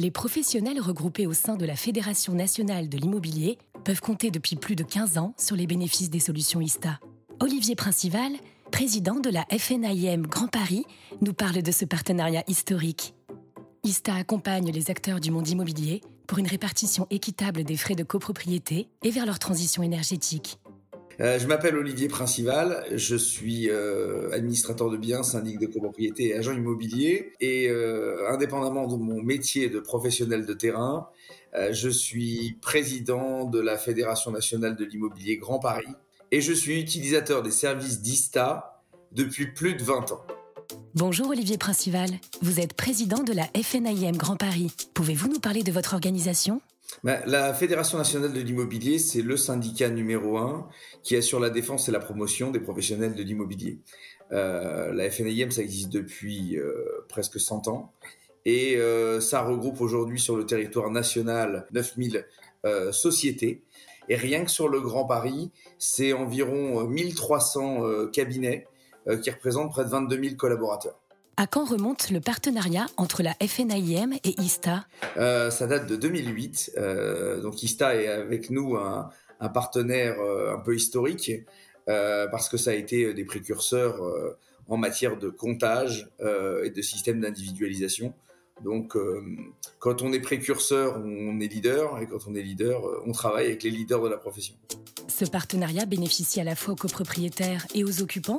Les professionnels regroupés au sein de la Fédération nationale de l'immobilier peuvent compter depuis plus de 15 ans sur les bénéfices des solutions ISTA. Olivier Principal, président de la FNIM Grand Paris, nous parle de ce partenariat historique. ISTA accompagne les acteurs du monde immobilier pour une répartition équitable des frais de copropriété et vers leur transition énergétique. Euh, je m'appelle Olivier Principal, je suis euh, administrateur de biens, syndic de copropriété et agent immobilier. Et euh, indépendamment de mon métier de professionnel de terrain, je suis président de la Fédération nationale de l'immobilier Grand Paris et je suis utilisateur des services d'ISTA depuis plus de 20 ans. Bonjour Olivier Principal, vous êtes président de la FNIM Grand Paris. Pouvez-vous nous parler de votre organisation? Ben, la Fédération nationale de l'immobilier, c'est le syndicat numéro un qui assure la défense et la promotion des professionnels de l'immobilier. Euh, la FNIM, ça existe depuis euh, presque 100 ans et euh, ça regroupe aujourd'hui sur le territoire national 9000 sociétés. Et rien que sur le Grand Paris, c'est environ 1300 cabinets qui représentent près de 22 000 collaborateurs. À quand remonte le partenariat entre la FNIM et ISTA? Euh, Ça date de 2008. Euh, donc ISTA est avec nous un, partenaire euh, un peu historique parce que ça a été des précurseurs en matière de comptage et de système d'individualisation. Donc, quand on est précurseur, on est leader, et quand on est leader, on travaille avec les leaders de la profession. Ce partenariat bénéficie à la fois aux copropriétaires et aux occupants?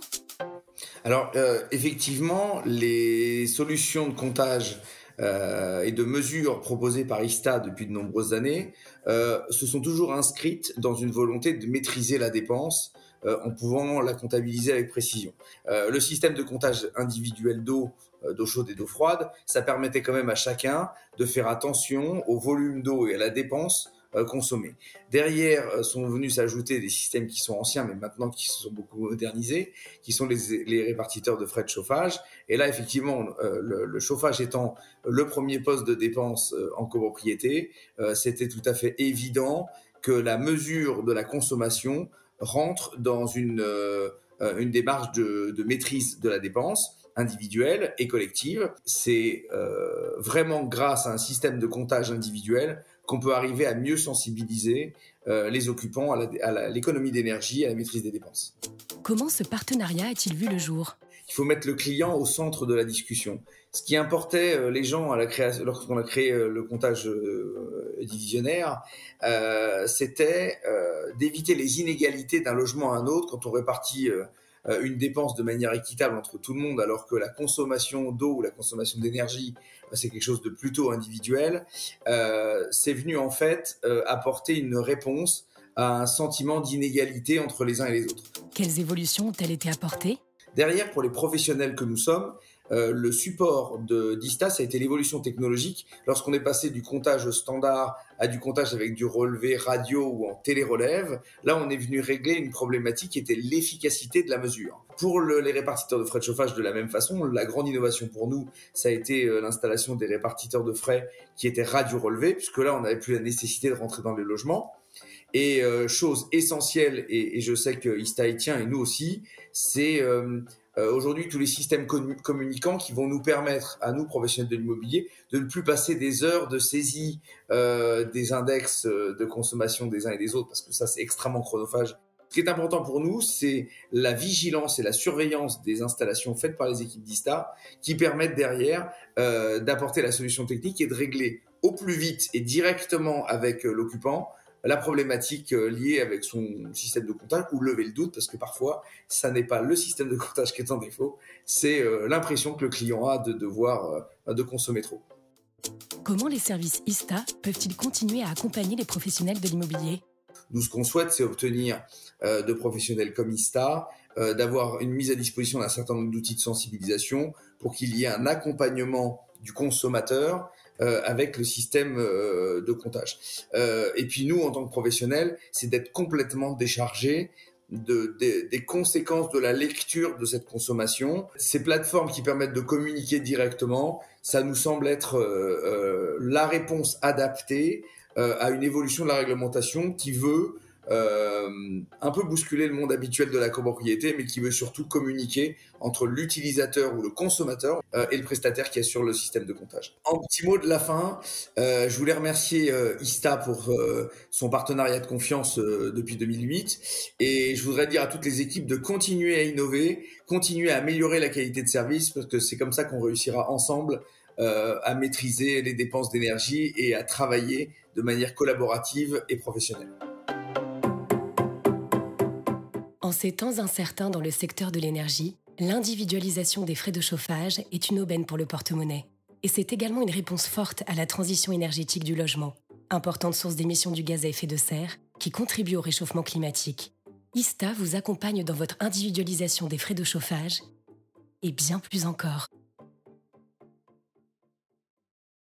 Alors, euh, effectivement, les solutions de comptage euh, et de mesures proposées par ISTA depuis de nombreuses années euh, se sont toujours inscrites dans une volonté de maîtriser la dépense en pouvant la comptabiliser avec précision. le système de comptage individuel d'eau, d'eau chaude et d'eau froide, ça permettait quand même à chacun de faire attention au volume d'eau et à la dépense euh, consommer. Derrière euh, sont venus s'ajouter des systèmes qui sont anciens, mais maintenant qui se sont beaucoup modernisés, qui sont les, les répartiteurs de frais de chauffage. Et là, effectivement, euh, le, le, chauffage étant le premier poste de dépense en copropriété, c'était tout à fait évident que la mesure de la consommation rentre dans une, une démarche de, de maîtrise de la dépense individuelle et collective. C'est euh, vraiment grâce à un système de comptage individuel qu'on peut arriver à mieux sensibiliser euh, les occupants à l'économie d'énergie et à la maîtrise des dépenses. Comment ce partenariat a-t-il vu le jour? Il faut mettre le client au centre de la discussion. Ce qui importait euh, les gens à la création, lorsqu'on a créé euh, le comptage divisionnaire, c'était d'éviter les inégalités d'un logement à un autre quand on répartit euh, une dépense de manière équitable entre tout le monde, alors que la consommation d'eau ou la consommation d'énergie, euh, c'est quelque chose de plutôt individuel, euh, c'est venu en fait apporter une réponse à un sentiment d'inégalité entre les uns et les autres. Quelles évolutions ont-elles été apportées? Derrière, pour les professionnels que nous sommes, euh, le support de d'ISTA, ça a été l'évolution technologique. Lorsqu'on est passé du comptage standard à du comptage avec du relevé radio ou en télérelève, là, on est venu régler une problématique qui était l'efficacité de la mesure. Pour les répartiteurs de frais de chauffage, de la même façon, la grande innovation pour nous, ça a été euh, l'installation des répartiteurs de frais qui étaient radio relevés, puisque là, on n'avait plus la nécessité de rentrer dans les logements. Et euh, chose essentielle, et, je sais que Ista y tient et nous aussi, c'est aujourd'hui tous les systèmes communicants qui vont nous permettre, à nous professionnels de l'immobilier, de ne plus passer des heures de saisie euh, des index euh, de consommation des uns et des autres, parce que ça c'est extrêmement chronophage. Ce qui est important pour nous, c'est la vigilance et la surveillance des installations faites par les équipes d'ISTA qui permettent derrière euh, d'apporter la solution technique et de régler au plus vite et directement avec euh, l'occupant la problématique euh, liée avec son système de comptage ou lever le doute parce que parfois ça n'est pas le système de comptage qui est en défaut, c'est euh, l'impression que le client a de devoir euh, de consommer trop. Comment les services ISTA peuvent-ils continuer à accompagner les professionnels de l'immobilier? Nous, ce qu'on souhaite, c'est obtenir de professionnels comme ISTA, d'avoir une mise à disposition d'un certain nombre d'outils de sensibilisation pour qu'il y ait un accompagnement du consommateur euh, avec le système euh, de comptage. Euh, et puis nous, en tant que professionnels, c'est d'être complètement déchargés de, des conséquences de la lecture de cette consommation. Ces plateformes qui permettent de communiquer directement, ça nous semble être la réponse adaptée à une évolution de la réglementation qui veut un peu bousculer le monde habituel de la copropriété, mais qui veut surtout communiquer entre l'utilisateur ou le consommateur euh, et le prestataire qui assure le système de comptage. En petit mot de la fin, euh, je voulais remercier Ista pour son partenariat de confiance depuis 2008 et je voudrais dire à toutes les équipes de continuer à innover, continuer à améliorer la qualité de service parce que c'est comme ça qu'on réussira ensemble à maîtriser les dépenses d'énergie et à travailler de manière collaborative et professionnelle. En ces temps incertains dans le secteur de l'énergie, l'individualisation des frais de chauffage est une aubaine pour le porte-monnaie. Et c'est également une réponse forte à la transition énergétique du logement, importante source d'émissions du gaz à effet de serre qui contribue au réchauffement climatique. ISTA vous accompagne dans votre individualisation des frais de chauffage et bien plus encore.